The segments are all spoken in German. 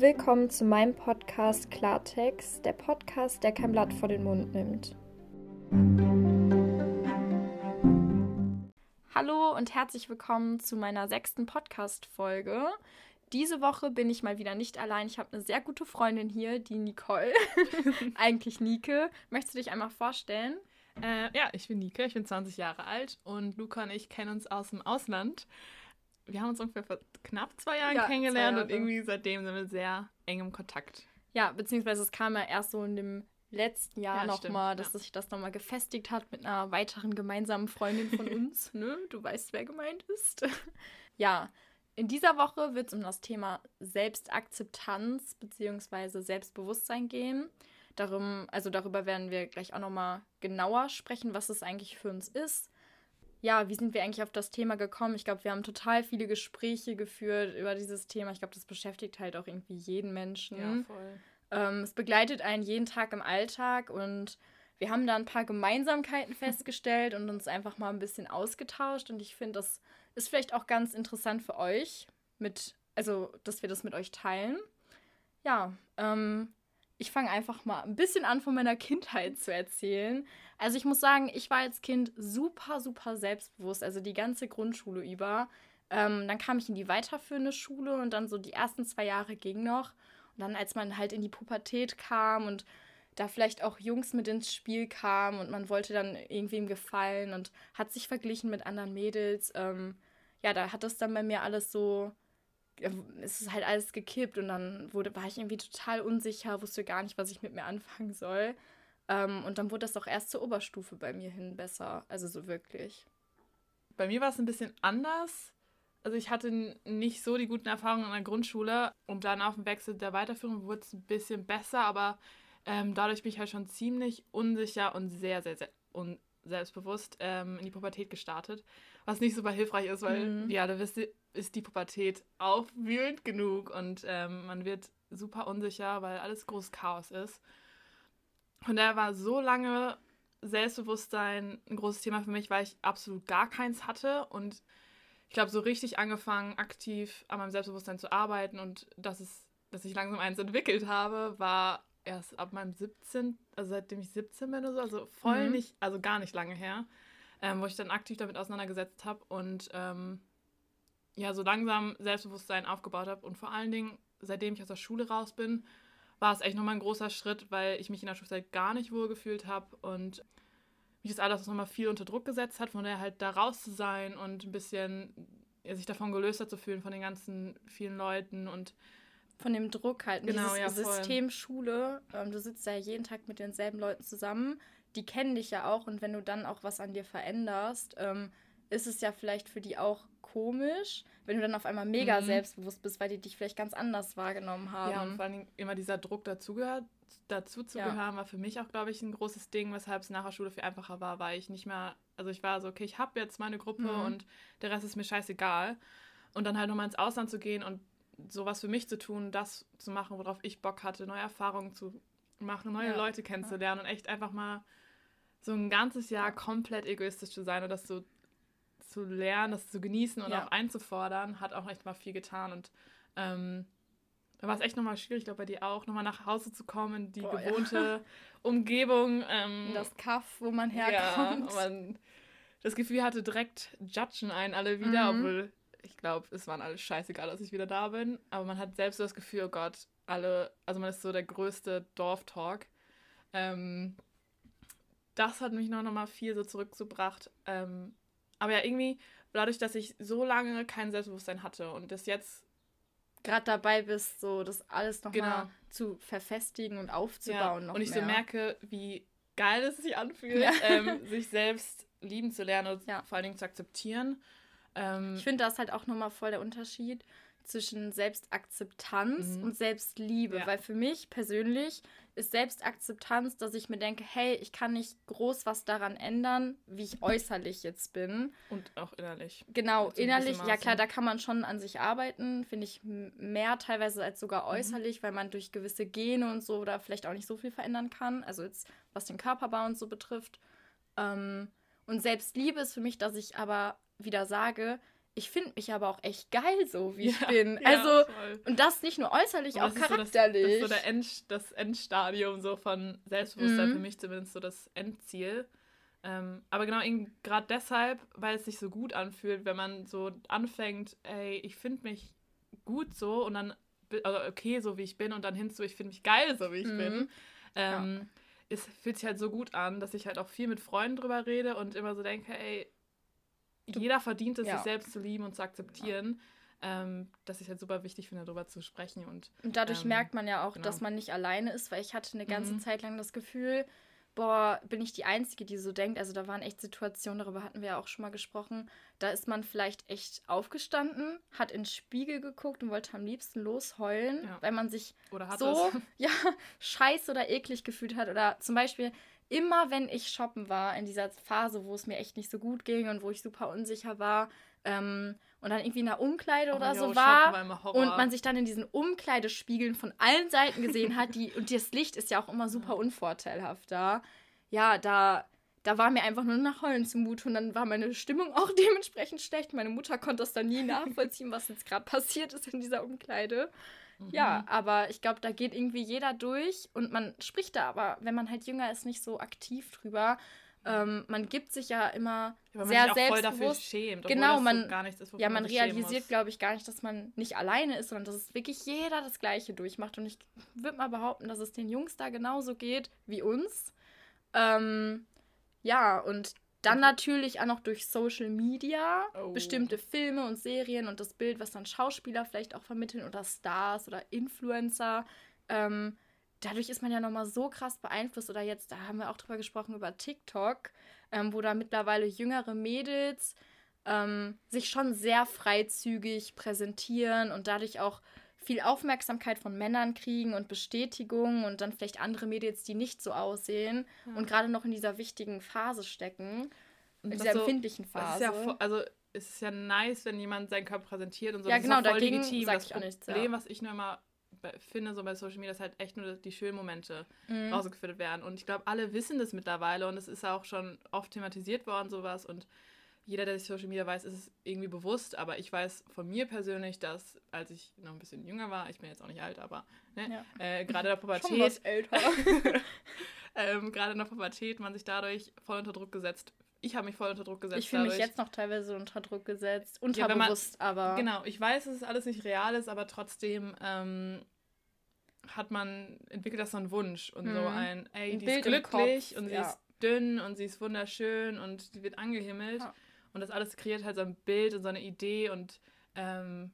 Willkommen zu meinem Podcast Klartext, der Podcast, der kein Blatt vor den Mund nimmt. Hallo und herzlich willkommen zu meiner sechsten Podcast-Folge. Diese Woche bin ich mal wieder nicht allein. Ich habe eine sehr gute Freundin hier, die Nicole. Eigentlich Nike. Möchtest du dich einmal vorstellen? Äh, ja, ich bin Nike, ich bin 20 Jahre alt und Luca und ich kennen uns aus dem Ausland. Wir haben uns ungefähr vor knapp zwei Jahren ja, kennengelernt zwei und irgendwie seitdem sind wir sehr eng im Kontakt. Ja, beziehungsweise es kam ja erst so in dem letzten Jahr ja, nochmal, dass ja. sich das nochmal gefestigt hat mit einer weiteren gemeinsamen Freundin von uns. ne? Du weißt, wer gemeint ist. ja, in dieser Woche wird es um das Thema Selbstakzeptanz bzw. Selbstbewusstsein gehen. Darum, also darüber werden wir gleich auch nochmal genauer sprechen, was es eigentlich für uns ist. Ja, wie sind wir eigentlich auf das Thema gekommen? Ich glaube, wir haben total viele Gespräche geführt über dieses Thema. Ich glaube, das beschäftigt halt auch irgendwie jeden Menschen. Ja, voll. Ähm, es begleitet einen jeden Tag im Alltag und wir haben da ein paar Gemeinsamkeiten festgestellt und uns einfach mal ein bisschen ausgetauscht. Und ich finde, das ist vielleicht auch ganz interessant für euch, mit, also dass wir das mit euch teilen. Ja, ähm, ich fange einfach mal ein bisschen an, von meiner Kindheit zu erzählen. Also ich muss sagen, ich war als Kind super, super selbstbewusst, also die ganze Grundschule über. Ähm, dann kam ich in die weiterführende Schule und dann so die ersten zwei Jahre ging noch. Und dann, als man halt in die Pubertät kam und da vielleicht auch Jungs mit ins Spiel kamen und man wollte dann irgendwem gefallen und hat sich verglichen mit anderen Mädels, ähm, ja, da hat das dann bei mir alles so es ist halt alles gekippt und dann wurde, war ich irgendwie total unsicher, wusste gar nicht, was ich mit mir anfangen soll. Ähm, und dann wurde das auch erst zur Oberstufe bei mir hin besser. Also so wirklich. Bei mir war es ein bisschen anders. Also ich hatte nicht so die guten Erfahrungen in der Grundschule und dann auf dem Wechsel der Weiterführung wurde es ein bisschen besser, aber ähm, dadurch bin ich halt schon ziemlich unsicher und sehr, sehr, sehr un selbstbewusst ähm, in die Pubertät gestartet. Was nicht super hilfreich ist, weil, mhm. ja, da wisst ihr, ist die Pubertät aufwühlend genug und ähm, man wird super unsicher, weil alles großes Chaos ist. Und daher war so lange Selbstbewusstsein ein großes Thema für mich, weil ich absolut gar keins hatte und ich glaube, so richtig angefangen, aktiv an meinem Selbstbewusstsein zu arbeiten und dass, es, dass ich langsam eins entwickelt habe, war erst ab meinem 17., also seitdem ich 17 bin oder so, also voll mhm. nicht, also gar nicht lange her, ähm, wo ich dann aktiv damit auseinandergesetzt habe und ähm, ja, so langsam Selbstbewusstsein aufgebaut habe und vor allen Dingen, seitdem ich aus der Schule raus bin, war es echt nochmal ein großer Schritt, weil ich mich in der Schulzeit gar nicht wohl gefühlt habe und mich das alles nochmal viel unter Druck gesetzt hat, von daher halt da raus zu sein und ein bisschen sich davon gelöster zu fühlen von den ganzen vielen Leuten und von dem Druck halt. Genau, Dieses ja, System Schule, ähm, du sitzt ja jeden Tag mit denselben Leuten zusammen, die kennen dich ja auch und wenn du dann auch was an dir veränderst, ähm, ist es ja vielleicht für die auch komisch, wenn du dann auf einmal mega mhm. selbstbewusst bist, weil die dich vielleicht ganz anders wahrgenommen haben. Ja, und vor allem immer dieser Druck dazugehört, dazu zu ja. gehören, war für mich auch, glaube ich, ein großes Ding, weshalb es nach der Schule viel einfacher war, weil ich nicht mehr, also ich war so, okay, ich habe jetzt meine Gruppe mhm. und der Rest ist mir scheißegal. Und dann halt nochmal ins Ausland zu gehen und sowas für mich zu tun, das zu machen, worauf ich Bock hatte, neue Erfahrungen zu machen, neue ja. Leute kennenzulernen ja. und echt einfach mal so ein ganzes Jahr komplett egoistisch zu sein und das so zu lernen, das zu genießen und ja. auch einzufordern, hat auch echt mal viel getan. Und ähm, da war es echt nochmal schwierig, ich glaube bei dir auch, nochmal nach Hause zu kommen, die Boah, gewohnte. Umgebung. Ähm, das Kaff, wo man herkommt. Ja, man das Gefühl hatte, direkt judgen einen alle wieder, mhm. obwohl ich glaube, es waren alle scheißegal, dass ich wieder da bin. Aber man hat selbst so das Gefühl, oh Gott, alle, also man ist so der größte Dorftalk. Ähm, das hat mich noch, noch mal viel so zurückgebracht, ähm, aber ja, irgendwie, dadurch, dass ich so lange kein Selbstbewusstsein hatte und das jetzt gerade dabei bist, so das alles nochmal genau. zu verfestigen und aufzubauen. Ja, und ich mehr. so merke, wie geil es sich anfühlt, ja. ähm, sich selbst lieben zu lernen und ja. vor allen Dingen zu akzeptieren. Ähm, ich finde das halt auch nochmal voll der Unterschied zwischen Selbstakzeptanz mhm. und Selbstliebe, ja. weil für mich persönlich ist Selbstakzeptanz, dass ich mir denke, hey, ich kann nicht groß was daran ändern, wie ich äußerlich jetzt bin. Und auch innerlich. Genau, innerlich, ja klar, da kann man schon an sich arbeiten, finde ich mehr teilweise als sogar mhm. äußerlich, mhm. weil man durch gewisse Gene und so da vielleicht auch nicht so viel verändern kann, also jetzt was den Körperbau und so betrifft. Ähm, und Selbstliebe ist für mich, dass ich aber wieder sage, ich finde mich aber auch echt geil, so wie ja, ich bin. Also, ja, und das nicht nur äußerlich, auch charakterlich. So das, das, ist so End, das Endstadium so von Selbstbewusstsein, mhm. für mich zumindest so das Endziel. Ähm, aber genau gerade deshalb, weil es sich so gut anfühlt, wenn man so anfängt, ey, ich finde mich gut so und dann, also okay, so wie ich bin und dann hinzu, ich finde mich geil, so wie ich mhm. bin. Ähm, ja. Es fühlt sich halt so gut an, dass ich halt auch viel mit Freunden drüber rede und immer so denke, ey, du, jeder verdient es, ja. sich selbst zu lieben und zu akzeptieren. Ja. Ähm, dass ich halt super wichtig finde, darüber zu sprechen. Und, und dadurch ähm, merkt man ja auch, genau. dass man nicht alleine ist, weil ich hatte eine ganze mhm. Zeit lang das Gefühl, boah, bin ich die Einzige, die so denkt. Also da waren echt Situationen, darüber hatten wir ja auch schon mal gesprochen. Da ist man vielleicht echt aufgestanden, hat in den Spiegel geguckt und wollte am liebsten losheulen, ja. weil man sich so ja, scheiße oder eklig gefühlt hat. Oder zum Beispiel, immer wenn ich shoppen war, in dieser Phase, wo es mir echt nicht so gut ging und wo ich super unsicher war, ähm, und dann irgendwie in der Umkleide oh, oder jo, so war, war und man sich dann in diesen Umkleidespiegeln von allen Seiten gesehen hat, die, und das Licht ist ja auch immer super unvorteilhaft da. Ja, da, da war mir einfach nur nach Heulen zumute und dann war meine Stimmung auch dementsprechend schlecht. Meine Mutter konnte das dann nie nachvollziehen, was jetzt gerade passiert ist in dieser Umkleide. Mhm. Ja, aber ich glaube, da geht irgendwie jeder durch und man spricht da aber, wenn man halt jünger ist, nicht so aktiv drüber. Ähm, man gibt sich ja immer ja, sehr sich voll dafür schämt, genau, man so ist, ja, man realisiert, glaube ich, gar nicht, dass man nicht alleine ist, sondern dass es wirklich jeder das Gleiche durchmacht. Und ich würde mal behaupten, dass es den Jungs da genauso geht wie uns. Ähm, ja, und dann natürlich auch noch durch Social Media, oh. bestimmte Filme und Serien und das Bild, was dann Schauspieler vielleicht auch vermitteln oder Stars oder Influencer. Ähm, dadurch ist man ja nochmal so krass beeinflusst. Oder jetzt, da haben wir auch drüber gesprochen, über TikTok, ähm, wo da mittlerweile jüngere Mädels ähm, sich schon sehr freizügig präsentieren und dadurch auch viel Aufmerksamkeit von Männern kriegen und Bestätigung und dann vielleicht andere Mädels, die nicht so aussehen ja. und gerade noch in dieser wichtigen Phase stecken, in dieser so, empfindlichen Phase. Ja, also es ist ja nice, wenn jemand seinen Körper präsentiert und so. Ja, das genau, ist voll dagegen legitim. Das ich auch nichts, Problem, ja. was ich nur immer finde, so bei Social Media, ist halt echt nur die schönen Momente mhm. rausgeführt werden. Und ich glaube, alle wissen das mittlerweile und es ist auch schon oft thematisiert worden, sowas. Und jeder, der sich Social Media weiß, ist es irgendwie bewusst. Aber ich weiß von mir persönlich, dass als ich noch ein bisschen jünger war, ich bin jetzt auch nicht alt, aber ne, ja. äh, gerade in der Pubertät. Ähm, gerade in der Pubertät man sich dadurch voll unter Druck gesetzt ich habe mich voll unter Druck gesetzt. Ich fühle mich jetzt noch teilweise unter Druck gesetzt, unterbewusst, ja, man, aber. Genau, ich weiß, dass es alles nicht real ist, aber trotzdem ähm, hat man, entwickelt das so einen Wunsch und mhm. so ein, ey, ein die Bild ist glücklich und sie ja. ist dünn und sie ist wunderschön und sie wird angehimmelt. Ja. Und das alles kreiert halt so ein Bild und so eine Idee und ähm,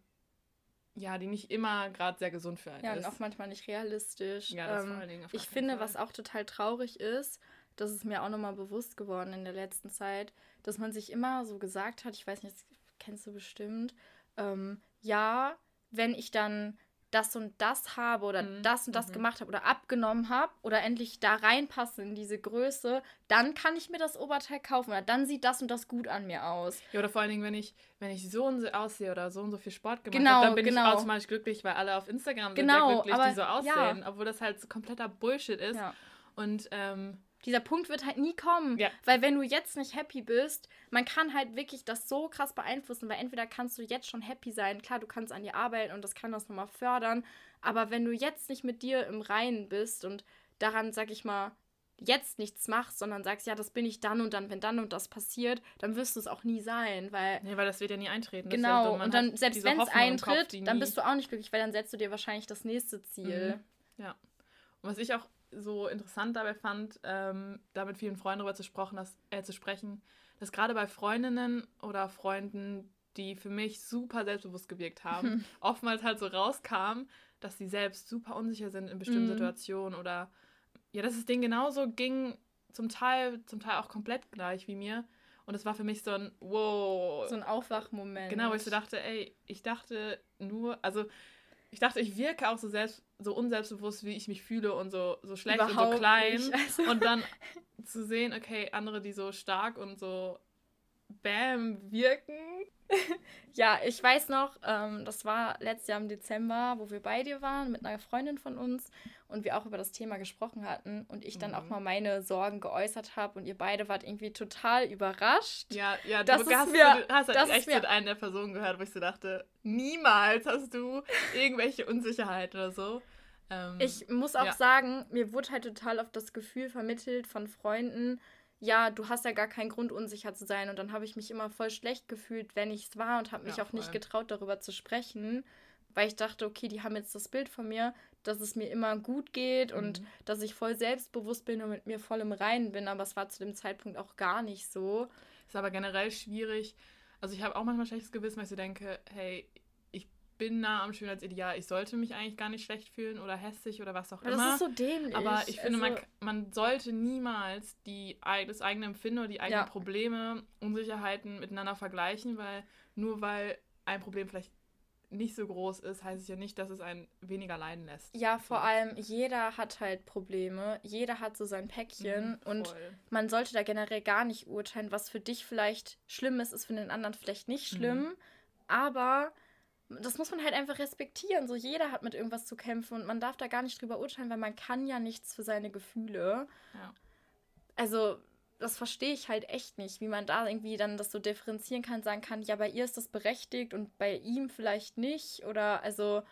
ja, die nicht immer gerade sehr gesund für einen ja, ist. Ja, und auch manchmal nicht realistisch. Ja, das ähm, vor allen Dingen. ich finde, Fall. was auch total traurig ist, das ist mir auch nochmal bewusst geworden in der letzten Zeit, dass man sich immer so gesagt hat, ich weiß nicht, das kennst du bestimmt, ähm, ja, wenn ich dann das und das habe oder mhm. das und das mhm. gemacht habe oder abgenommen habe oder endlich da reinpasse in diese Größe, dann kann ich mir das Oberteil kaufen oder dann sieht das und das gut an mir aus. Ja, oder vor allen Dingen, wenn ich, wenn ich so und so aussehe oder so und so viel Sport gemacht genau, habe, dann bin genau. ich automatisch glücklich, weil alle auf Instagram sind genau, sehr glücklich, aber, die so aussehen, ja. obwohl das halt so kompletter Bullshit ist. Ja. Und ähm, dieser Punkt wird halt nie kommen. Ja. Weil wenn du jetzt nicht happy bist, man kann halt wirklich das so krass beeinflussen, weil entweder kannst du jetzt schon happy sein, klar, du kannst an dir arbeiten und das kann das nochmal fördern, aber wenn du jetzt nicht mit dir im Reinen bist und daran, sag ich mal, jetzt nichts machst, sondern sagst, ja, das bin ich dann und dann, wenn dann und das passiert, dann wirst du es auch nie sein, weil... Nee, weil das wird ja nie eintreten. Genau, ja und dann, selbst wenn es eintritt, Kopf, dann bist du auch nicht glücklich, weil dann setzt du dir wahrscheinlich das nächste Ziel. Mhm. Ja. Und was ich auch so interessant dabei fand, ähm, da mit vielen Freunden darüber zu, sprechen, dass, äh, zu sprechen, dass gerade bei Freundinnen oder Freunden, die für mich super selbstbewusst gewirkt haben, oftmals halt so rauskam, dass sie selbst super unsicher sind in bestimmten mhm. Situationen oder ja, dass es denen genauso ging, zum Teil, zum Teil auch komplett gleich wie mir. Und es war für mich so ein Wow. So ein Aufwachmoment. Genau, wo ich so dachte, ey, ich dachte nur, also ich dachte, ich wirke auch so selbst so unselbstbewusst, wie ich mich fühle und so, so schlecht Überhaupt und so klein. Also. Und dann zu sehen, okay, andere, die so stark und so bam wirken. ja, ich weiß noch, ähm, das war letztes Jahr im Dezember, wo wir bei dir waren mit einer Freundin von uns und wir auch über das Thema gesprochen hatten und ich dann mhm. auch mal meine Sorgen geäußert habe und ihr beide wart irgendwie total überrascht. Ja, ja, du hast, mir, du hast halt echt mit einer der Personen gehört, wo ich so dachte, niemals hast du irgendwelche Unsicherheit oder so. Ähm, ich muss auch ja. sagen, mir wurde halt total oft das Gefühl vermittelt von Freunden, ja, du hast ja gar keinen Grund, unsicher zu sein. Und dann habe ich mich immer voll schlecht gefühlt, wenn ich es war und habe mich ja, auch nicht getraut, darüber zu sprechen, weil ich dachte, okay, die haben jetzt das Bild von mir, dass es mir immer gut geht mhm. und dass ich voll selbstbewusst bin und mit mir voll im Reinen bin. Aber es war zu dem Zeitpunkt auch gar nicht so. Ist aber generell schwierig. Also ich habe auch manchmal schlechtes Gewissen, weil ich so denke, hey, bin nah am Schönheitsideal. Ich sollte mich eigentlich gar nicht schlecht fühlen oder hässlich oder was auch aber immer. Das ist so dämlich. Aber ich finde, also, man, man sollte niemals die, das eigene Empfinden oder die eigenen ja. Probleme, Unsicherheiten miteinander vergleichen, weil nur weil ein Problem vielleicht nicht so groß ist, heißt es ja nicht, dass es einen weniger leiden lässt. Ja, vor ja. allem jeder hat halt Probleme, jeder hat so sein Päckchen mhm, und man sollte da generell gar nicht urteilen, was für dich vielleicht schlimm ist, ist für den anderen vielleicht nicht schlimm, mhm. aber das muss man halt einfach respektieren. So jeder hat mit irgendwas zu kämpfen und man darf da gar nicht drüber urteilen, weil man kann ja nichts für seine Gefühle. Ja. Also das verstehe ich halt echt nicht, wie man da irgendwie dann das so differenzieren kann, sagen kann, ja, bei ihr ist das berechtigt und bei ihm vielleicht nicht. Oder also,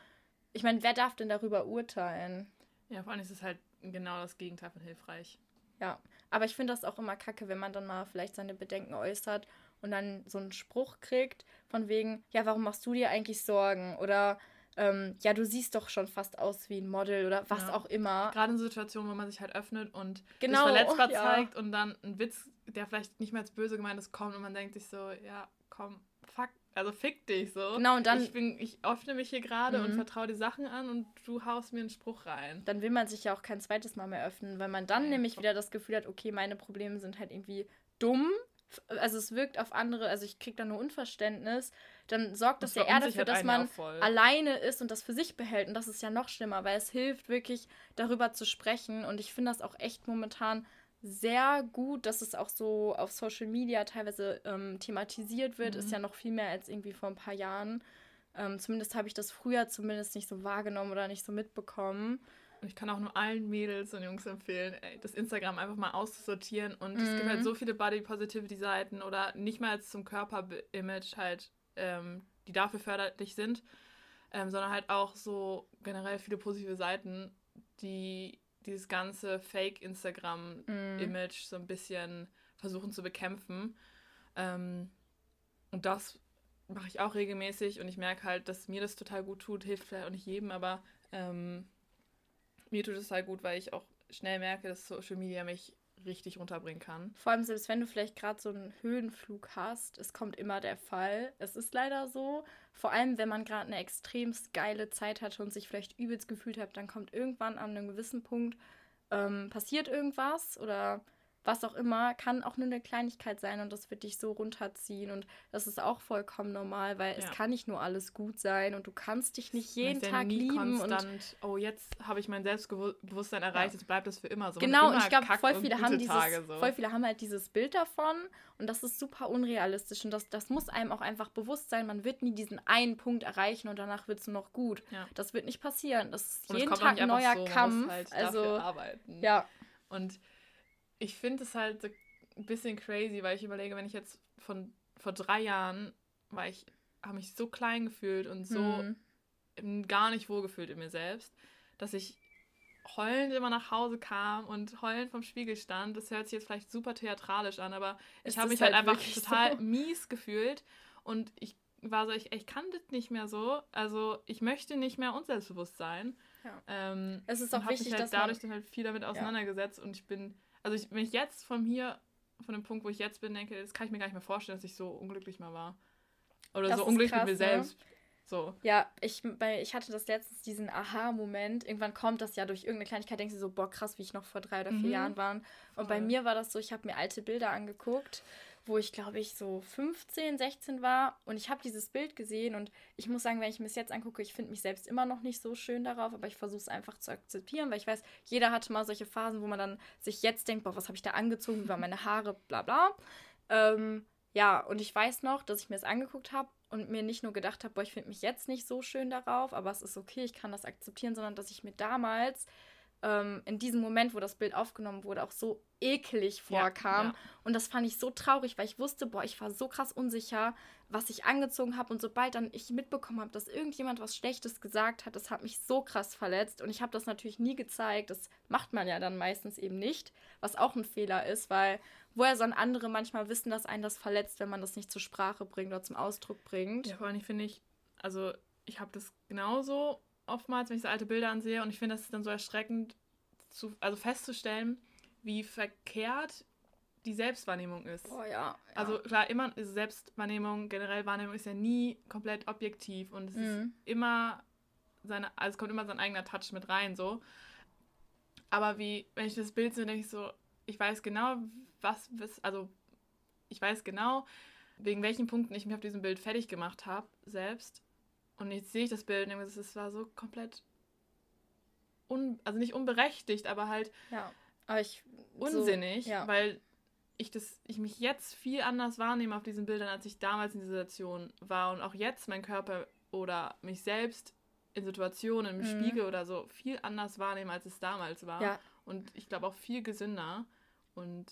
ich meine, wer darf denn darüber urteilen? Ja, vor allem ist es halt genau das Gegenteil von hilfreich. Ja, aber ich finde das auch immer kacke, wenn man dann mal vielleicht seine Bedenken äußert und dann so einen Spruch kriegt von wegen, ja, warum machst du dir eigentlich Sorgen? Oder ähm, ja, du siehst doch schon fast aus wie ein Model oder was ja. auch immer. Gerade in Situationen, wo man sich halt öffnet und genau, sich verletzbar ja. zeigt und dann ein Witz, der vielleicht nicht mehr als böse gemeint ist, kommt und man denkt sich so, ja, komm, fuck, also fick dich so. Genau, und dann. Ich, bin, ich öffne mich hier gerade mhm. und vertraue die Sachen an und du haust mir einen Spruch rein. Dann will man sich ja auch kein zweites Mal mehr öffnen, weil man dann ja, nämlich wieder das Gefühl hat, okay, meine Probleme sind halt irgendwie dumm also es wirkt auf andere, also ich kriege da nur Unverständnis, dann sorgt das, das ja eher dafür, dass man alleine ist und das für sich behält. Und das ist ja noch schlimmer, weil es hilft wirklich darüber zu sprechen. Und ich finde das auch echt momentan sehr gut, dass es auch so auf Social Media teilweise ähm, thematisiert wird. Mhm. Ist ja noch viel mehr als irgendwie vor ein paar Jahren. Ähm, zumindest habe ich das früher zumindest nicht so wahrgenommen oder nicht so mitbekommen. Und ich kann auch nur allen Mädels und Jungs empfehlen, ey, das Instagram einfach mal auszusortieren. Und mhm. es gibt halt mhm. so viele Body Positivity Seiten oder nicht mal zum Körperimage halt, ähm, die dafür förderlich sind, ähm, sondern halt auch so generell viele positive Seiten, die dieses ganze Fake Instagram Image mhm. so ein bisschen versuchen zu bekämpfen. Ähm, und das mache ich auch regelmäßig und ich merke halt, dass mir das total gut tut, hilft vielleicht auch nicht jedem, aber ähm, mir tut es halt gut, weil ich auch schnell merke, dass Social Media mich richtig runterbringen kann. Vor allem selbst wenn du vielleicht gerade so einen Höhenflug hast, es kommt immer der Fall. Es ist leider so. Vor allem, wenn man gerade eine extremst geile Zeit hatte und sich vielleicht übelst gefühlt hat, dann kommt irgendwann an einem gewissen Punkt ähm, passiert irgendwas oder was auch immer, kann auch nur eine Kleinigkeit sein und das wird dich so runterziehen und das ist auch vollkommen normal, weil ja. es kann nicht nur alles gut sein und du kannst dich nicht jeden Tag nie lieben konstant, und oh jetzt habe ich mein Selbstbewusstsein erreicht, ja. jetzt bleibt das für immer so. Genau und ich glaube voll viele haben dieses, so. voll viele haben halt dieses Bild davon und das ist super unrealistisch und das, das muss einem auch einfach bewusst sein, man wird nie diesen einen Punkt erreichen und danach wird es nur noch gut. Ja. Das wird nicht passieren, das ist und jeden Tag ein neuer so, Kampf. Halt also arbeiten. ja. Und ich finde es halt ein bisschen crazy, weil ich überlege, wenn ich jetzt von vor drei Jahren war ich, habe mich so klein gefühlt und so mhm. gar nicht wohlgefühlt in mir selbst, dass ich heulend immer nach Hause kam und heulend vom Spiegel stand. Das hört sich jetzt vielleicht super theatralisch an, aber ich habe mich halt, halt einfach total so? mies gefühlt und ich war so, ich, ich kann das nicht mehr so. Also ich möchte nicht mehr unselbstbewusst sein. Ja. Ähm, es ist auch wichtig, mich halt dass dadurch dann halt viel damit auseinandergesetzt ja. und ich bin also ich, wenn ich jetzt von hier, von dem Punkt, wo ich jetzt bin, denke, das kann ich mir gar nicht mehr vorstellen, dass ich so unglücklich mal war. Oder das so unglücklich krass, mit mir ne? selbst. So. Ja, ich, ich hatte das letztens, diesen Aha-Moment. Irgendwann kommt das ja durch irgendeine Kleinigkeit, denkst du so, boah, krass, wie ich noch vor drei oder vier mhm. Jahren war. Und Voll. bei mir war das so, ich habe mir alte Bilder angeguckt wo ich glaube ich so 15, 16 war und ich habe dieses Bild gesehen und ich muss sagen, wenn ich mir es jetzt angucke, ich finde mich selbst immer noch nicht so schön darauf, aber ich versuche es einfach zu akzeptieren, weil ich weiß, jeder hatte mal solche Phasen, wo man dann sich jetzt denkt, boah, was habe ich da angezogen, wie waren meine Haare, bla bla. Ähm, ja, und ich weiß noch, dass ich mir es angeguckt habe und mir nicht nur gedacht habe, boah, ich finde mich jetzt nicht so schön darauf, aber es ist okay, ich kann das akzeptieren, sondern dass ich mir damals ähm, in diesem Moment, wo das Bild aufgenommen wurde, auch so eklig vorkam. Ja, ja. Und das fand ich so traurig, weil ich wusste, boah, ich war so krass unsicher, was ich angezogen habe. Und sobald dann ich mitbekommen habe, dass irgendjemand was Schlechtes gesagt hat, das hat mich so krass verletzt. Und ich habe das natürlich nie gezeigt. Das macht man ja dann meistens eben nicht, was auch ein Fehler ist, weil woher sollen andere manchmal wissen, dass einen das verletzt, wenn man das nicht zur Sprache bringt oder zum Ausdruck bringt. Ja, vor allem finde ich, also ich habe das genauso oftmals, wenn ich so alte Bilder ansehe und ich finde, das ist dann so erschreckend, zu, also festzustellen, wie verkehrt die Selbstwahrnehmung ist. Oh ja, ja. Also klar, immer Selbstwahrnehmung, generell Wahrnehmung ist ja nie komplett objektiv und es mhm. ist immer seine, also es kommt immer sein eigener Touch mit rein, so. Aber wie, wenn ich das Bild sehe, denke ich so, ich weiß genau, was, was, also ich weiß genau, wegen welchen Punkten ich mich auf diesem Bild fertig gemacht habe, selbst. Und jetzt sehe ich das Bild und denke, es war so komplett un, also nicht unberechtigt, aber halt ja, aber ich, unsinnig, so, ja. weil ich das, ich mich jetzt viel anders wahrnehme auf diesen Bildern, als ich damals in dieser Situation war und auch jetzt mein Körper oder mich selbst in Situationen im mhm. Spiegel oder so viel anders wahrnehme, als es damals war. Ja. Und ich glaube auch viel gesünder und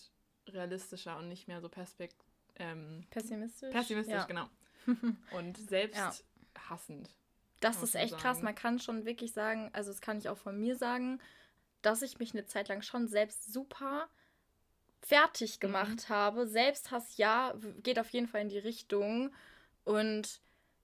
realistischer und nicht mehr so perspekt ähm, pessimistisch. Pessimistisch, ja. genau. und selbst hassend. Das ist echt sagen. krass. Man kann schon wirklich sagen, also das kann ich auch von mir sagen, dass ich mich eine Zeit lang schon selbst super fertig mhm. gemacht mhm. habe. Selbsthass, ja, geht auf jeden Fall in die Richtung. Und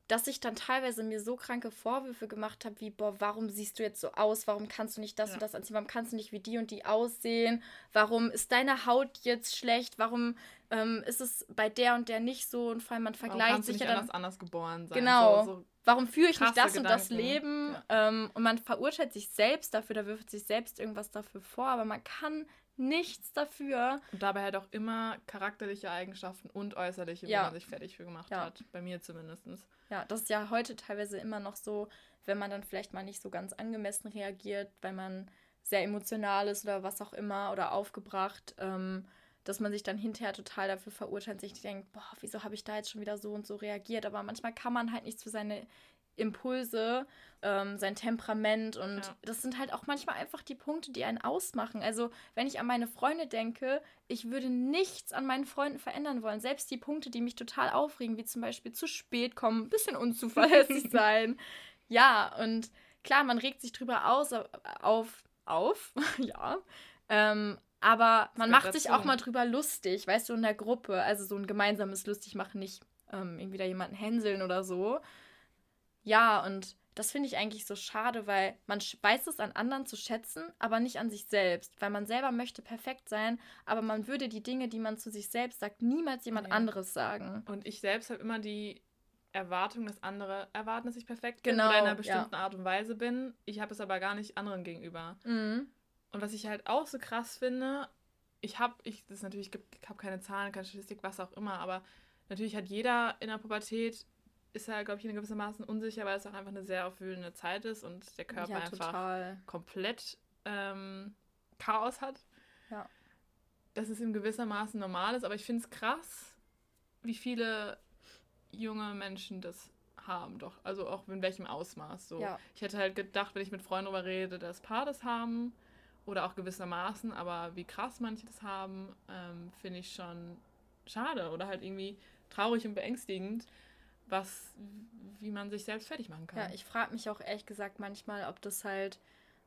dass ich dann teilweise mir so kranke Vorwürfe gemacht habe, wie, boah, warum siehst du jetzt so aus? Warum kannst du nicht das ja. und das anziehen? Warum kannst du nicht wie die und die aussehen? Warum ist deine Haut jetzt schlecht? Warum ähm, ist es bei der und der nicht so? Und vor allem, man vergleicht sich ja dann. Anders, anders geboren sein. Genau. So, so warum führe ich nicht das Gedanken. und das Leben? Ja. Ähm, und man verurteilt sich selbst dafür, da wirft sich selbst irgendwas dafür vor, aber man kann nichts dafür. Und dabei halt auch immer charakterliche Eigenschaften und äußerliche, ja. wo man sich fertig für gemacht ja. hat. Bei mir zumindest. Ja, das ist ja heute teilweise immer noch so, wenn man dann vielleicht mal nicht so ganz angemessen reagiert, weil man sehr emotional ist oder was auch immer oder aufgebracht, ähm, dass man sich dann hinterher total dafür verurteilt, sich denkt, boah, wieso habe ich da jetzt schon wieder so und so reagiert? Aber manchmal kann man halt nichts für seine Impulse, ähm, sein Temperament und ja. das sind halt auch manchmal einfach die Punkte, die einen ausmachen. Also wenn ich an meine Freunde denke, ich würde nichts an meinen Freunden verändern wollen. Selbst die Punkte, die mich total aufregen, wie zum Beispiel zu spät kommen, ein bisschen unzuverlässig sein. Ja, und klar, man regt sich drüber aus, auf, auf, ja. Ähm, aber man macht sich auch mal drüber lustig, weißt du, in der Gruppe. Also so ein gemeinsames Lustigmachen, nicht ähm, irgendwie da jemanden hänseln oder so. Ja, und das finde ich eigentlich so schade, weil man weiß es an anderen zu schätzen, aber nicht an sich selbst. Weil man selber möchte perfekt sein, aber man würde die Dinge, die man zu sich selbst sagt, niemals jemand ja. anderes sagen. Und ich selbst habe immer die Erwartung, dass andere erwarten, dass ich perfekt genau, bin oder in einer bestimmten ja. Art und Weise bin. Ich habe es aber gar nicht anderen gegenüber. Mhm. Und was ich halt auch so krass finde, ich habe, ich, das ist natürlich, ich habe keine Zahlen, keine Statistik, was auch immer, aber natürlich hat jeder in der Pubertät, ist ja, glaube ich, in gewissermaßen unsicher, weil es auch einfach eine sehr aufwühlende Zeit ist und der Körper ja, einfach total. komplett ähm, Chaos hat. Ja. Dass es in gewissermaßen normal ist, aber ich finde es krass, wie viele junge Menschen das haben, doch. Also auch in welchem Ausmaß. So. Ja. Ich hätte halt gedacht, wenn ich mit Freunden darüber rede, dass Paar das haben oder auch gewissermaßen, aber wie krass manche das haben, ähm, finde ich schon schade oder halt irgendwie traurig und beängstigend, was, wie man sich selbst fertig machen kann. Ja, ich frage mich auch ehrlich gesagt manchmal, ob das halt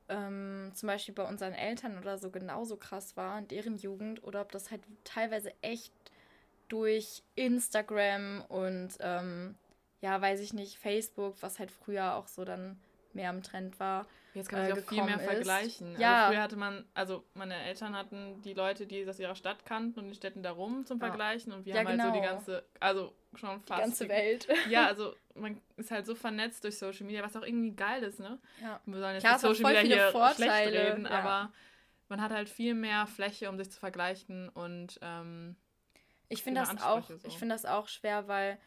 ähm, zum Beispiel bei unseren Eltern oder so genauso krass war in deren Jugend oder ob das halt teilweise echt durch Instagram und ähm, ja, weiß ich nicht, Facebook, was halt früher auch so dann mehr im Trend war. Jetzt kann man äh, auch viel mehr ist. vergleichen. Also ja. Also früher hatte man, also meine Eltern hatten die Leute, die aus ihrer Stadt kannten und die Städten darum zum Vergleichen und wir ja, haben genau. halt so die genau. ganze, also schon fast. Die ganze Welt. Ja, also man ist halt so vernetzt durch Social Media, was auch irgendwie geil ist, ne? Ja. Wir sollen jetzt Klar, Social Media hier Vorteile. schlecht reden, aber man hat halt viel mehr Fläche, um sich zu vergleichen und ähm, ich finde das auch, so. ich finde das auch schwer, weil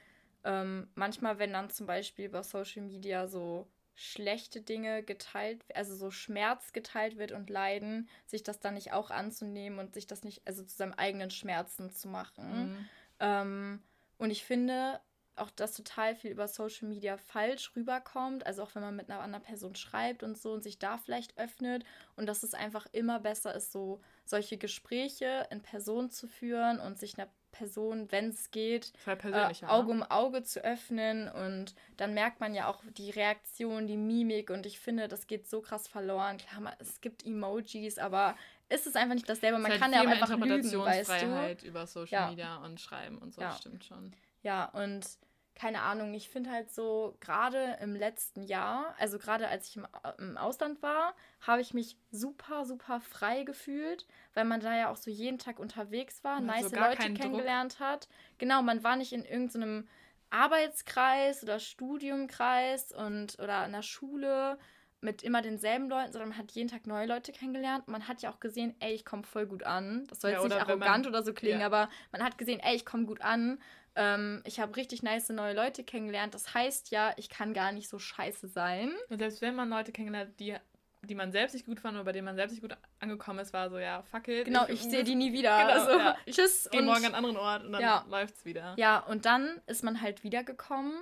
ähm, manchmal, wenn dann zum Beispiel über Social Media so schlechte Dinge geteilt, also so Schmerz geteilt wird und Leiden, sich das dann nicht auch anzunehmen und sich das nicht, also zu seinem eigenen Schmerzen zu machen. Mhm. Ähm, und ich finde, auch, dass total viel über Social Media falsch rüberkommt. Also auch wenn man mit einer anderen Person schreibt und so und sich da vielleicht öffnet. Und dass es einfach immer besser ist, so solche Gespräche in Person zu führen und sich einer Person, wenn es geht, halt äh, Auge um Auge zu öffnen. Und dann merkt man ja auch die Reaktion, die Mimik. Und ich finde, das geht so krass verloren. Klar, es gibt Emojis, aber ist es einfach nicht dasselbe. Man kann ja auch einfach lügen, weißt du. über Social ja. Media und Schreiben und so, ja. stimmt schon. Ja, und keine Ahnung, ich finde halt so, gerade im letzten Jahr, also gerade als ich im, im Ausland war, habe ich mich super, super frei gefühlt, weil man da ja auch so jeden Tag unterwegs war, nice so Leute kennengelernt Druck. hat. Genau, man war nicht in irgendeinem Arbeitskreis oder Studiumkreis und oder in der Schule mit immer denselben Leuten, sondern man hat jeden Tag neue Leute kennengelernt. Man hat ja auch gesehen, ey, ich komme voll gut an. Das soll ja, jetzt nicht arrogant man, oder so klingen, ja. aber man hat gesehen, ey, ich komme gut an. Ähm, ich habe richtig nice neue Leute kennengelernt. Das heißt ja, ich kann gar nicht so scheiße sein. Und selbst wenn man Leute kennengelernt, die die man selbst nicht gut fand oder bei denen man selbst nicht gut angekommen ist, war so, ja, fuck it. Genau, ich, ich sehe die nie wieder. Genau, also, ja. Tschüss. Geh morgen an einen anderen Ort und dann ja. läuft's wieder. Ja, und dann ist man halt wiedergekommen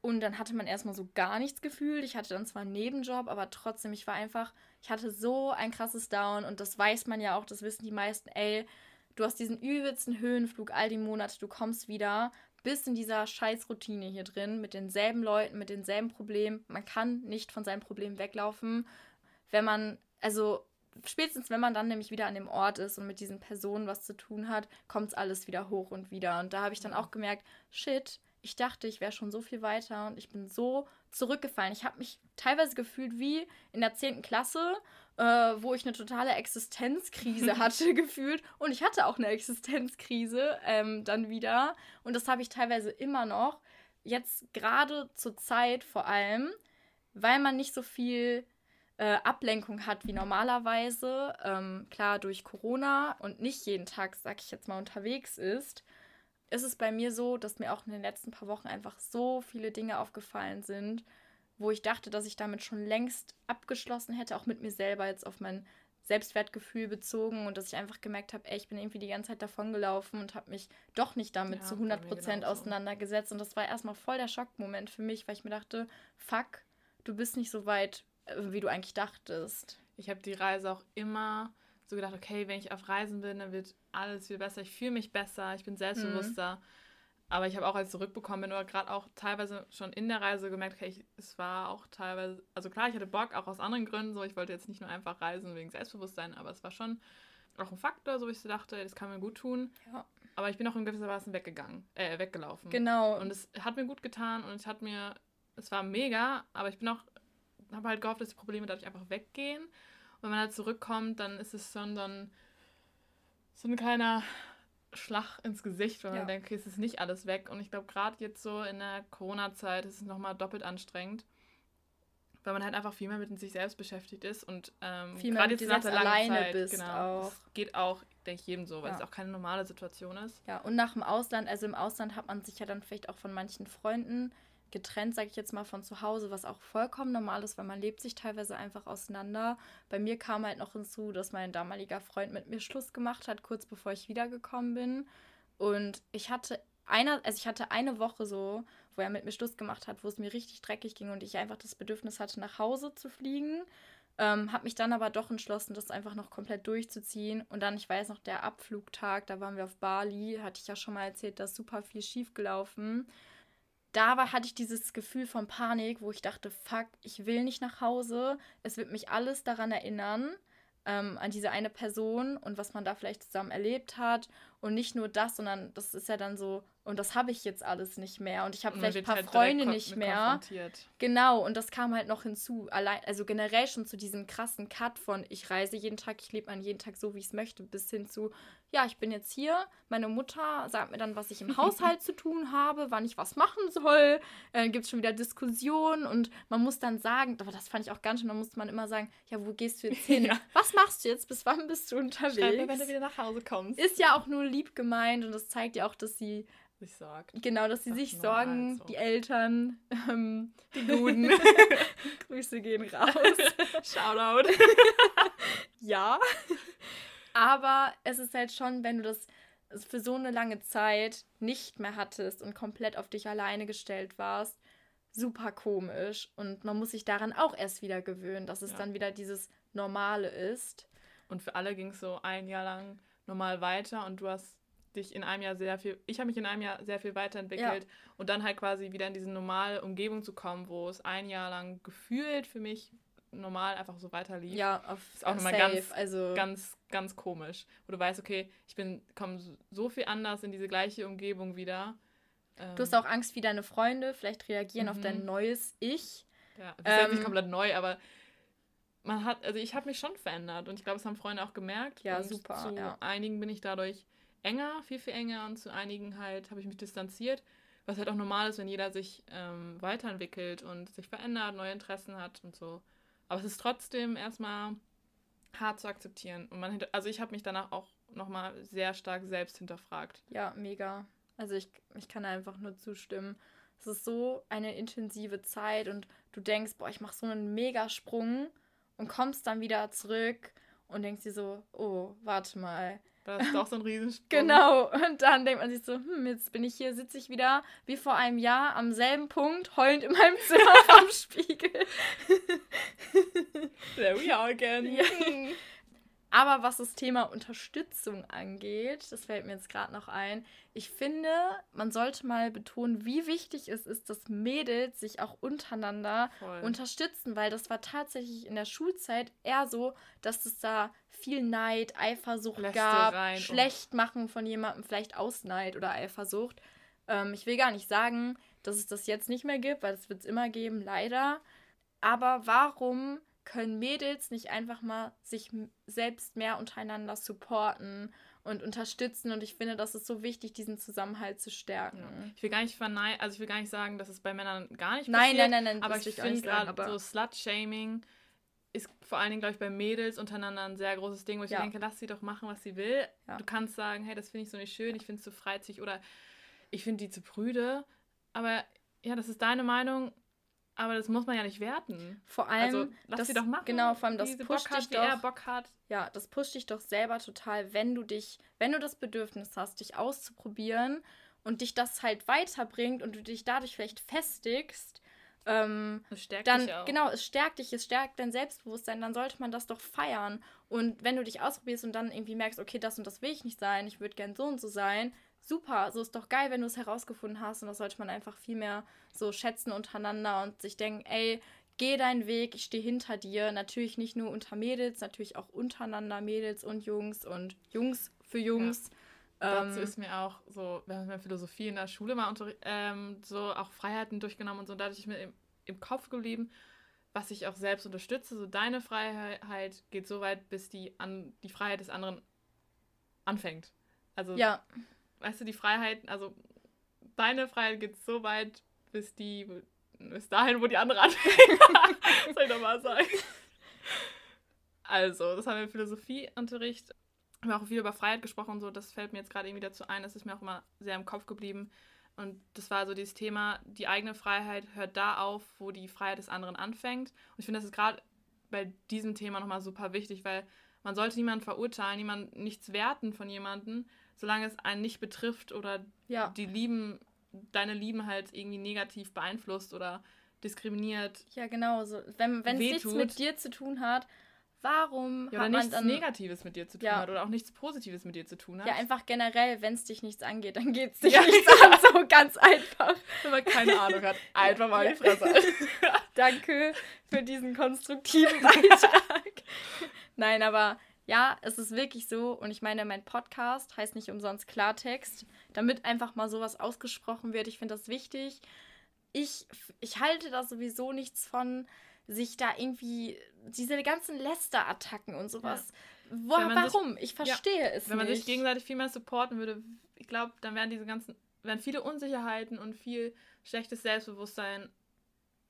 und dann hatte man erstmal so gar nichts gefühlt. Ich hatte dann zwar einen Nebenjob, aber trotzdem, ich war einfach, ich hatte so ein krasses Down und das weiß man ja auch, das wissen die meisten, ey, du hast diesen übelsten Höhenflug all die Monate, du kommst wieder, bist in dieser Scheißroutine hier drin, mit denselben Leuten, mit denselben Problemen. Man kann nicht von seinem Problem weglaufen, wenn man, also spätestens wenn man dann nämlich wieder an dem Ort ist und mit diesen Personen was zu tun hat, kommt es alles wieder hoch und wieder. Und da habe ich dann auch gemerkt, shit, ich dachte, ich wäre schon so viel weiter und ich bin so zurückgefallen. Ich habe mich teilweise gefühlt wie in der 10. Klasse äh, wo ich eine totale Existenzkrise hatte gefühlt. Und ich hatte auch eine Existenzkrise ähm, dann wieder. Und das habe ich teilweise immer noch. Jetzt gerade zur Zeit vor allem, weil man nicht so viel äh, Ablenkung hat wie normalerweise. Ähm, klar, durch Corona und nicht jeden Tag, sag ich jetzt mal, unterwegs ist ist es bei mir so, dass mir auch in den letzten paar Wochen einfach so viele Dinge aufgefallen sind, wo ich dachte, dass ich damit schon längst abgeschlossen hätte, auch mit mir selber jetzt auf mein Selbstwertgefühl bezogen und dass ich einfach gemerkt habe, ey, ich bin irgendwie die ganze Zeit davongelaufen und habe mich doch nicht damit ja, zu 100 Prozent auseinandergesetzt. Und das war erstmal voll der Schockmoment für mich, weil ich mir dachte, fuck, du bist nicht so weit, äh, wie du eigentlich dachtest. Ich habe die Reise auch immer so gedacht, okay, wenn ich auf Reisen bin, dann wird alles viel besser. Ich fühle mich besser, ich bin mhm. selbstbewusster. Mhm. Aber ich habe auch, als ich zurückbekommen bin, oder gerade auch teilweise schon in der Reise gemerkt, okay, ich, es war auch teilweise, also klar, ich hatte Bock, auch aus anderen Gründen, so, ich wollte jetzt nicht nur einfach reisen wegen Selbstbewusstsein, aber es war schon auch ein Faktor, so wie ich so dachte, das kann mir gut tun. Ja. Aber ich bin auch in gewisser Weise weggegangen, äh, weggelaufen. Genau. Und es hat mir gut getan und es hat mir, es war mega, aber ich bin auch, habe halt gehofft, dass die Probleme dadurch einfach weggehen. Wenn man halt zurückkommt, dann ist es schon dann so ein kleiner Schlag ins Gesicht, weil ja. man denkt, okay, es ist nicht alles weg. Und ich glaube, gerade jetzt so in der Corona-Zeit ist es nochmal doppelt anstrengend, weil man halt einfach viel mehr mit sich selbst beschäftigt ist und ähm, viel mehr mit jetzt nach der alleine Zeit, bist genau, auch. Das geht auch, denke ich, jedem so, weil ja. es auch keine normale Situation ist. Ja, und nach dem Ausland, also im Ausland hat man sich ja dann vielleicht auch von manchen Freunden getrennt, sage ich jetzt mal, von zu Hause, was auch vollkommen normal ist, weil man lebt sich teilweise einfach auseinander. Bei mir kam halt noch hinzu, dass mein damaliger Freund mit mir Schluss gemacht hat, kurz bevor ich wiedergekommen bin. Und ich hatte einer, also ich hatte eine Woche so, wo er mit mir Schluss gemacht hat, wo es mir richtig dreckig ging und ich einfach das Bedürfnis hatte, nach Hause zu fliegen. Ähm, habe mich dann aber doch entschlossen, das einfach noch komplett durchzuziehen. Und dann, ich weiß noch, der Abflugtag, da waren wir auf Bali, hatte ich ja schon mal erzählt, da ist super viel schief gelaufen da war, hatte ich dieses Gefühl von Panik, wo ich dachte, fuck, ich will nicht nach Hause. Es wird mich alles daran erinnern, ähm, an diese eine Person und was man da vielleicht zusammen erlebt hat. Und nicht nur das, sondern das ist ja dann so, und das habe ich jetzt alles nicht mehr. Und ich habe vielleicht ein paar halt Freunde nicht mehr. Genau, und das kam halt noch hinzu. Allein, also generell schon zu diesem krassen Cut von ich reise jeden Tag, ich lebe an jeden Tag so, wie ich es möchte, bis hin zu, ja, ich bin jetzt hier. Meine Mutter sagt mir dann, was ich im Haushalt zu tun habe, wann ich was machen soll. Äh, Gibt es schon wieder Diskussionen und man muss dann sagen, aber das fand ich auch ganz schön, da musste man immer sagen, ja, wo gehst du jetzt hin? Ja. Was machst du jetzt? Bis wann bist du unterwegs? Schreib mir, wenn du wieder nach Hause kommst. Ist ja auch nur lieb gemeint und das zeigt ja auch, dass sie sich sorgt. Genau, dass sie sich sorgen, also. die Eltern, ähm, die Guten. Grüße gehen raus. Shoutout. ja. Aber es ist halt schon, wenn du das für so eine lange Zeit nicht mehr hattest und komplett auf dich alleine gestellt warst, super komisch. Und man muss sich daran auch erst wieder gewöhnen, dass es ja. dann wieder dieses Normale ist. Und für alle ging es so ein Jahr lang normal weiter und du hast dich in einem Jahr sehr viel, ich habe mich in einem Jahr sehr viel weiterentwickelt ja. und dann halt quasi wieder in diese normale Umgebung zu kommen, wo es ein Jahr lang gefühlt für mich normal einfach so weiter lief. Ja, auf ist auch nochmal ganz, also ganz, ganz komisch. Wo du weißt, okay, ich bin, komme so viel anders in diese gleiche Umgebung wieder. Du hast auch Angst, wie deine Freunde vielleicht reagieren mhm. auf dein mhm. neues Ich. Ja, das ist ähm, nicht komplett neu, aber man hat, also ich habe mich schon verändert und ich glaube, das haben Freunde auch gemerkt. Ja, super. Zu ja. einigen bin ich dadurch enger, viel, viel enger und zu einigen halt habe ich mich distanziert, was halt auch normal ist, wenn jeder sich ähm, weiterentwickelt und sich verändert, neue Interessen hat und so. Aber es ist trotzdem erstmal hart zu akzeptieren. Und man, also ich habe mich danach auch nochmal sehr stark selbst hinterfragt. Ja, mega. Also ich, ich kann einfach nur zustimmen. Es ist so eine intensive Zeit und du denkst, boah, ich mache so einen Megasprung und kommst dann wieder zurück und denkst dir so, oh, warte mal, das ist doch so ein Riesensprung. Genau. Und dann denkt man sich so, hm, jetzt bin ich hier, sitze ich wieder wie vor einem Jahr am selben Punkt, heulend in meinem Zimmer vom Spiegel. There we are again. Ja. Aber was das Thema Unterstützung angeht, das fällt mir jetzt gerade noch ein, ich finde, man sollte mal betonen, wie wichtig es ist, dass Mädels sich auch untereinander Voll. unterstützen, weil das war tatsächlich in der Schulzeit eher so, dass es da viel Neid, Eifersucht Lästereien gab, Schlechtmachen von jemandem, vielleicht Ausneid oder Eifersucht. Ähm, ich will gar nicht sagen, dass es das jetzt nicht mehr gibt, weil es wird es immer geben, leider. Aber warum können Mädels nicht einfach mal sich selbst mehr untereinander supporten und unterstützen und ich finde, das ist so wichtig, diesen Zusammenhalt zu stärken. Ja. Ich will gar nicht verneinen, also ich will gar nicht sagen, dass es bei Männern gar nicht nein, passiert. Nein, nein, nein, nein. Aber ich finde gerade so Slut-Shaming ist vor allen Dingen, glaube ich, bei Mädels untereinander ein sehr großes Ding, wo ich ja. denke, lass sie doch machen, was sie will. Ja. Du kannst sagen, hey, das finde ich so nicht schön, ich finde es zu freizügig oder ich finde die zu prüde. Aber ja, das ist deine Meinung aber das muss man ja nicht werten. Vor allem, also, lass das, sie doch machen. Genau, vor allem das pusht dich doch. Bock hat. Ja, das pusht dich doch selber total, wenn du dich, wenn du das Bedürfnis hast, dich auszuprobieren und dich das halt weiterbringt und du dich dadurch vielleicht festigst. Ähm, es stärkt dann, dich auch. Genau, es stärkt dich, es stärkt dein Selbstbewusstsein, dann sollte man das doch feiern. Und wenn du dich ausprobierst und dann irgendwie merkst, okay, das und das will ich nicht sein, ich würde gern so und so sein, super, so ist doch geil, wenn du es herausgefunden hast und das sollte man einfach viel mehr so schätzen untereinander und sich denken, ey, geh deinen Weg, ich stehe hinter dir. Natürlich nicht nur unter Mädels, natürlich auch untereinander Mädels und Jungs und Jungs für Jungs. Ja. Ähm, Dazu ist mir auch so, wir haben Philosophie in der Schule mal ähm, so auch Freiheiten durchgenommen und so, dadurch ist mir im, im Kopf geblieben, was ich auch selbst unterstütze. So deine Freiheit geht so weit, bis die, an, die Freiheit des anderen anfängt. Also ja weißt du, die Freiheit, also deine Freiheit geht so weit, bis die, bis dahin, wo die andere anfängt. Soll ich nochmal sagen. Also, das haben wir im Philosophieunterricht. Wir haben auch viel über Freiheit gesprochen und so. Das fällt mir jetzt gerade irgendwie dazu ein. Das ist mir auch immer sehr im Kopf geblieben. Und das war so dieses Thema, die eigene Freiheit hört da auf, wo die Freiheit des anderen anfängt. Und ich finde, das ist gerade bei diesem Thema nochmal super wichtig, weil man sollte niemanden verurteilen, niemand nichts werten von jemandem, solange es einen nicht betrifft oder ja. die Lieben, deine Lieben halt irgendwie negativ beeinflusst oder diskriminiert. Ja, genau. So, wenn es nichts mit dir zu tun hat, warum ja, oder nichts dann, Negatives mit dir zu tun ja. hat oder auch nichts Positives mit dir zu tun hat. Ja, einfach generell, wenn es dich nichts angeht, dann geht es dich ja. nichts an, so ganz einfach. Wenn man keine Ahnung hat, einfach mal die Fresse. Danke für diesen konstruktiven Beitrag. Nein, aber ja, es ist wirklich so. Und ich meine, mein Podcast heißt nicht umsonst Klartext, damit einfach mal sowas ausgesprochen wird. Ich finde das wichtig. Ich, ich halte da sowieso nichts von, sich da irgendwie diese ganzen Lästerattacken und sowas. Ja. Wo, warum? Sich, ich verstehe ja, es Wenn man nicht. sich gegenseitig viel mehr supporten würde, ich glaube, dann wären diese ganzen, wären viele Unsicherheiten und viel schlechtes Selbstbewusstsein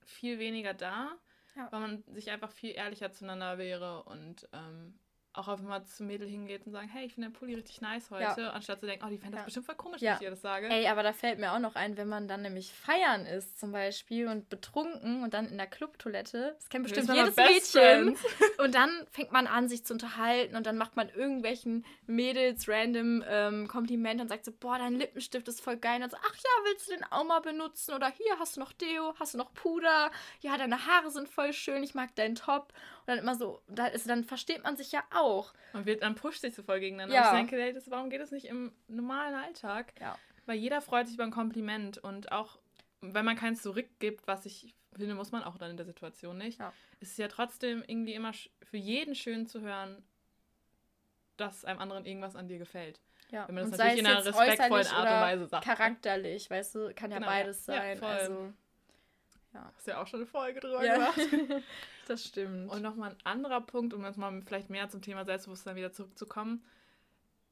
viel weniger da, ja. weil man sich einfach viel ehrlicher zueinander wäre und ähm, auch einfach mal zum Mädel hingeht und sagen, hey, ich finde dein Pulli richtig nice heute, ja. anstatt zu denken, oh, die fände das ja. bestimmt voll komisch, ja. wenn ich ihr das sage. Ey, aber da fällt mir auch noch ein, wenn man dann nämlich feiern ist zum Beispiel und betrunken und dann in der Clubtoilette, das kennt bestimmt jedes Mädchen, und dann fängt man an, sich zu unterhalten und dann macht man irgendwelchen Mädels random ähm, Komplimente und sagt so, boah, dein Lippenstift ist voll geil. Und so, ach ja, willst du den auch mal benutzen? Oder hier, hast du noch Deo, hast du noch Puder? Ja, deine Haare sind voll schön, ich mag deinen Top. Und dann immer so, da ist, dann versteht man sich ja auch. Und wird, dann pusht sich so voll gegeneinander. Ja. Und ich denke, hey, das, warum geht das nicht im normalen Alltag? Ja. Weil jeder freut sich über ein Kompliment und auch wenn man keins zurückgibt, was ich finde, muss man auch dann in der Situation nicht, ja. ist es ja trotzdem irgendwie immer für jeden schön zu hören, dass einem anderen irgendwas an dir gefällt. Ja. Wenn man das und natürlich in einer respektvollen Art und Weise sagt. Ne? Charakterlich, weißt du, kann ja genau. beides sein. Ja, also, ja. Hast ja auch schon eine Folge drüber ja. gemacht. das stimmt. Und nochmal ein anderer Punkt, um jetzt mal vielleicht mehr zum Thema Selbstbewusstsein wieder zurückzukommen.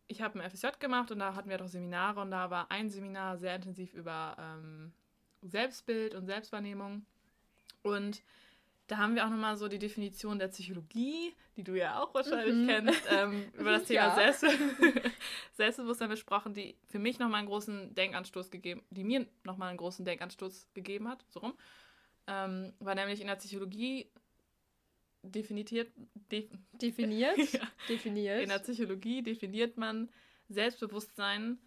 Ich habe ein FSJ gemacht und da hatten wir doch Seminare und da war ein Seminar sehr intensiv über ähm, Selbstbild und Selbstwahrnehmung. Und da haben wir auch nochmal so die Definition der Psychologie, die du ja auch wahrscheinlich mhm. kennst, ähm, über das Thema ja. Selbst Selbstbewusstsein besprochen, die für mich nochmal einen großen Denkanstoß gegeben, die mir nochmal einen großen Denkanstoß gegeben hat, so rum. Ähm, war nämlich in der Psychologie definiert, de definiert, ja. definiert. In der Psychologie definiert man Selbstbewusstsein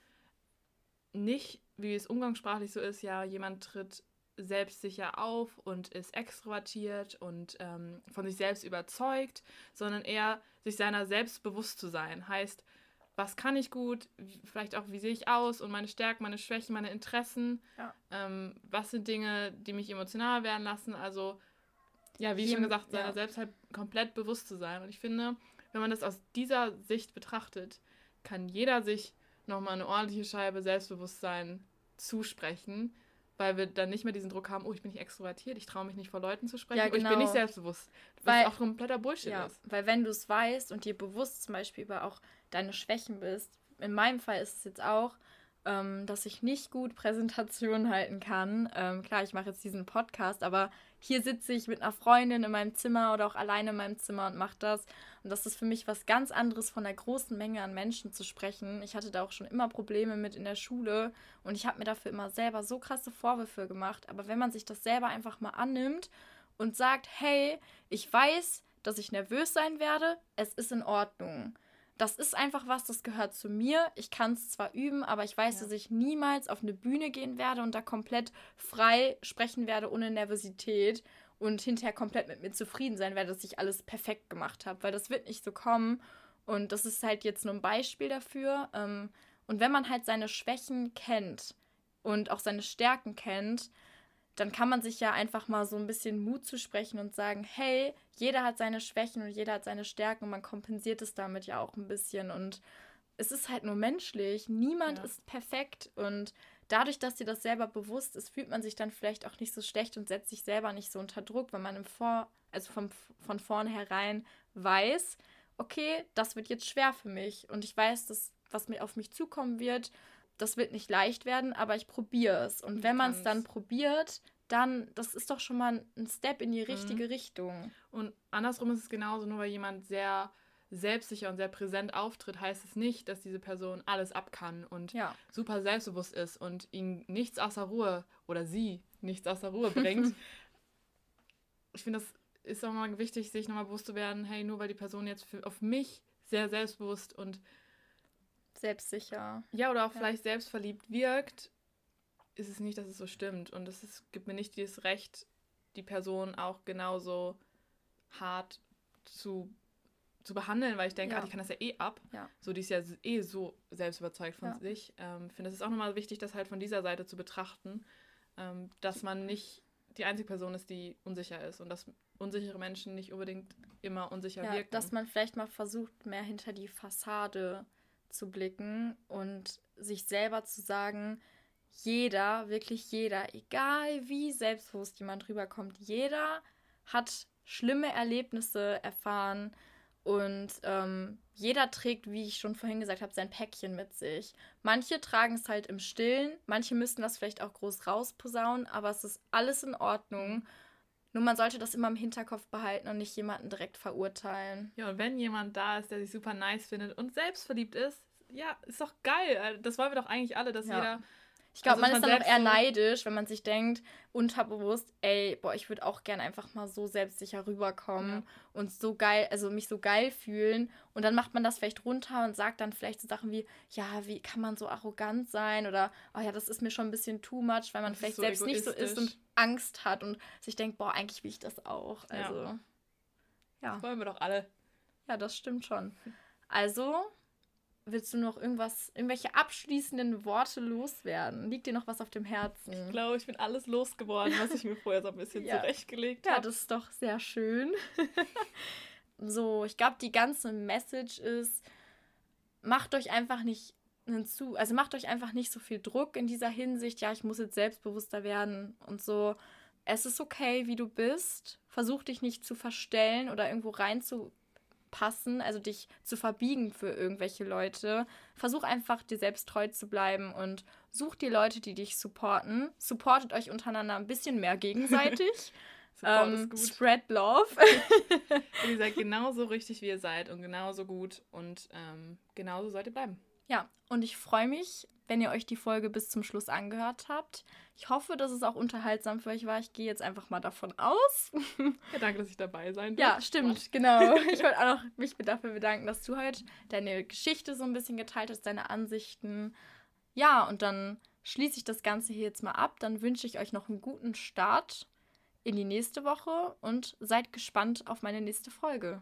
nicht, wie es umgangssprachlich so ist, ja, jemand tritt selbstsicher auf und ist extrovertiert und ähm, von sich selbst überzeugt, sondern eher sich seiner selbst bewusst zu sein. Heißt, was kann ich gut, vielleicht auch, wie sehe ich aus und meine Stärken, meine Schwächen, meine Interessen. Ja. Ähm, was sind Dinge, die mich emotional werden lassen? Also, ja, wie Jem, schon gesagt, seiner ja. selbst halt komplett bewusst zu sein. Und ich finde, wenn man das aus dieser Sicht betrachtet, kann jeder sich nochmal eine ordentliche Scheibe Selbstbewusstsein zusprechen, weil wir dann nicht mehr diesen Druck haben, oh, ich bin nicht extrovertiert, ich traue mich nicht vor Leuten zu sprechen, ja, genau. ich bin nicht genau. selbstbewusst. Was weil, auch kompletter Bullshit ja, ist. Weil wenn du es weißt und dir bewusst zum Beispiel über auch deine Schwächen bist, in meinem Fall ist es jetzt auch, ähm, dass ich nicht gut Präsentationen halten kann. Ähm, klar, ich mache jetzt diesen Podcast, aber hier sitze ich mit einer Freundin in meinem Zimmer oder auch alleine in meinem Zimmer und mache das. Und das ist für mich was ganz anderes, von einer großen Menge an Menschen zu sprechen. Ich hatte da auch schon immer Probleme mit in der Schule und ich habe mir dafür immer selber so krasse Vorwürfe gemacht. Aber wenn man sich das selber einfach mal annimmt und sagt, hey, ich weiß, dass ich nervös sein werde, es ist in Ordnung das ist einfach was, das gehört zu mir. Ich kann es zwar üben, aber ich weiß, ja. dass ich niemals auf eine Bühne gehen werde und da komplett frei sprechen werde, ohne Nervosität und hinterher komplett mit mir zufrieden sein werde, dass ich alles perfekt gemacht habe, weil das wird nicht so kommen. Und das ist halt jetzt nur ein Beispiel dafür. Ähm, und wenn man halt seine Schwächen kennt und auch seine Stärken kennt, dann kann man sich ja einfach mal so ein bisschen Mut zu sprechen und sagen, hey, jeder hat seine Schwächen und jeder hat seine Stärken und man kompensiert es damit ja auch ein bisschen und es ist halt nur menschlich. Niemand ja. ist perfekt und dadurch, dass dir das selber bewusst ist, fühlt man sich dann vielleicht auch nicht so schlecht und setzt sich selber nicht so unter Druck, wenn man im Vor also vom, von vornherein weiß, okay, das wird jetzt schwer für mich und ich weiß, dass was mir auf mich zukommen wird das wird nicht leicht werden, aber ich probiere es. Und wenn man es dann probiert, dann, das ist doch schon mal ein Step in die mhm. richtige mhm. Richtung. Und andersrum ist es genauso, nur weil jemand sehr selbstsicher und sehr präsent auftritt, heißt es nicht, dass diese Person alles ab kann und ja. super selbstbewusst ist und ihn nichts außer Ruhe oder sie nichts außer Ruhe bringt. ich finde, das ist auch mal wichtig, sich nochmal bewusst zu werden, hey, nur weil die Person jetzt für, auf mich sehr selbstbewusst und selbstsicher. Ja, oder auch ja. vielleicht selbstverliebt wirkt, ist es nicht, dass es so stimmt. Und es gibt mir nicht dieses Recht, die Person auch genauso hart zu, zu behandeln, weil ich denke, ja. ah, die kann das ja eh ab. Ja. So, die ist ja eh so selbst überzeugt von ja. sich. Ähm, finde, es ist auch nochmal wichtig, das halt von dieser Seite zu betrachten, ähm, dass man nicht die einzige Person ist, die unsicher ist und dass unsichere Menschen nicht unbedingt immer unsicher ja, wirken. Dass man vielleicht mal versucht, mehr hinter die Fassade zu blicken und sich selber zu sagen, jeder, wirklich jeder, egal wie selbstbewusst jemand rüberkommt, jeder hat schlimme Erlebnisse erfahren und ähm, jeder trägt, wie ich schon vorhin gesagt habe, sein Päckchen mit sich. Manche tragen es halt im Stillen, manche müssen das vielleicht auch groß rausposaunen, aber es ist alles in Ordnung. Nur man sollte das immer im Hinterkopf behalten und nicht jemanden direkt verurteilen. Ja, und wenn jemand da ist, der sich super nice findet und selbstverliebt ist, ja, ist doch geil. Das wollen wir doch eigentlich alle, dass ja. jeder ich glaube, also, man ist dann auch eher neidisch, wenn man sich denkt, unterbewusst, ey, boah, ich würde auch gern einfach mal so selbstsicher rüberkommen ja. und so geil, also mich so geil fühlen. Und dann macht man das vielleicht runter und sagt dann vielleicht so Sachen wie, ja, wie kann man so arrogant sein? Oder, oh ja, das ist mir schon ein bisschen too much, weil man das vielleicht so selbst nicht so ist und Angst hat und sich denkt, boah, eigentlich will ich das auch. Also, ja. ja. Das wollen wir doch alle. Ja, das stimmt schon. Also, willst du noch irgendwas, irgendwelche abschließenden Worte loswerden? Liegt dir noch was auf dem Herzen? Ich glaube, ich bin alles losgeworden, was ich mir vorher so ein bisschen ja. zurechtgelegt habe. Ja, das ist doch sehr schön. so, ich glaube, die ganze Message ist, macht euch einfach nicht hinzu, also macht euch einfach nicht so viel Druck in dieser Hinsicht, ja, ich muss jetzt selbstbewusster werden und so. Es ist okay, wie du bist. Versuch dich nicht zu verstellen oder irgendwo rein zu passen, also dich zu verbiegen für irgendwelche Leute. Versuch einfach dir selbst treu zu bleiben und such die Leute, die dich supporten. Supportet euch untereinander ein bisschen mehr gegenseitig. ähm, spread love. ihr seid genauso richtig, wie ihr seid und genauso gut und ähm, genauso sollt ihr bleiben. Ja, und ich freue mich, wenn ihr euch die Folge bis zum Schluss angehört habt. Ich hoffe, dass es auch unterhaltsam für euch war. Ich gehe jetzt einfach mal davon aus. Ja, danke, dass ich dabei sein durfte. Ja, stimmt, genau. Ich wollte auch noch mich dafür bedanken, dass du heute deine Geschichte so ein bisschen geteilt hast, deine Ansichten. Ja, und dann schließe ich das Ganze hier jetzt mal ab. Dann wünsche ich euch noch einen guten Start in die nächste Woche und seid gespannt auf meine nächste Folge.